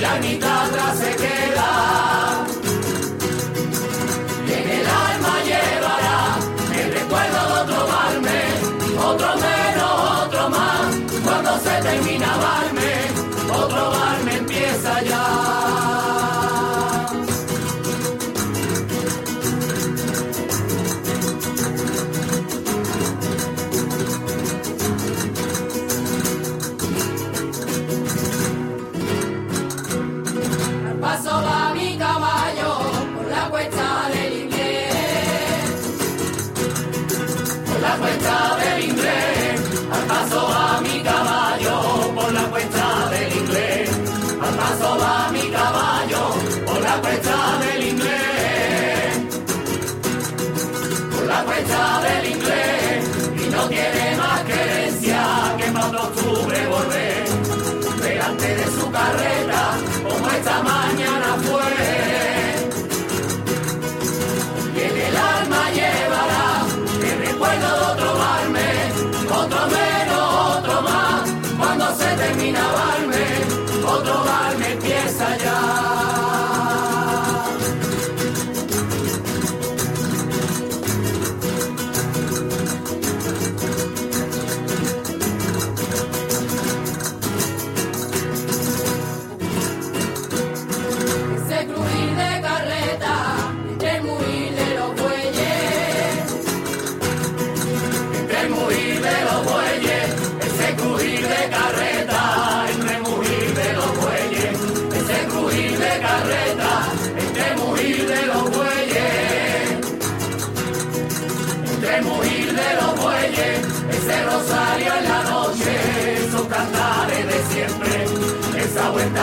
La mitad atrás se queda. Y en el alma llevará el recuerdo de otro barme, otro menos, otro más. Cuando se termina barme, otro barme empieza ya. Paso va mi caballo por la cuesta del inglés. Por la cuesta del inglés. Al paso va mi caballo por la cuesta del inglés. Al paso va mi caballo por la cuesta del inglés. Por la cuesta del inglés. Y no tiene más que se terminaba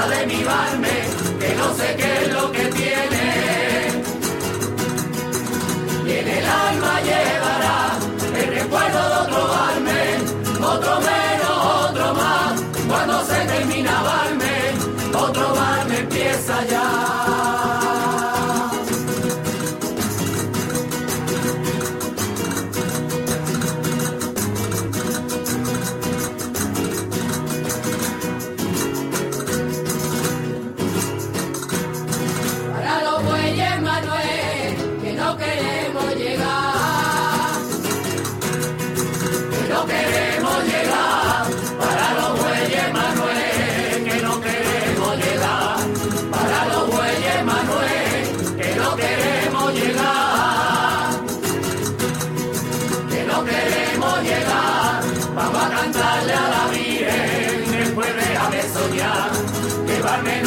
de mi barme, que no sé qué es lo que tiene. Y en el alma llevará el recuerdo de otro barme, otro menos, otro más. Cuando se termina barme, otro barme empieza ya. Amén.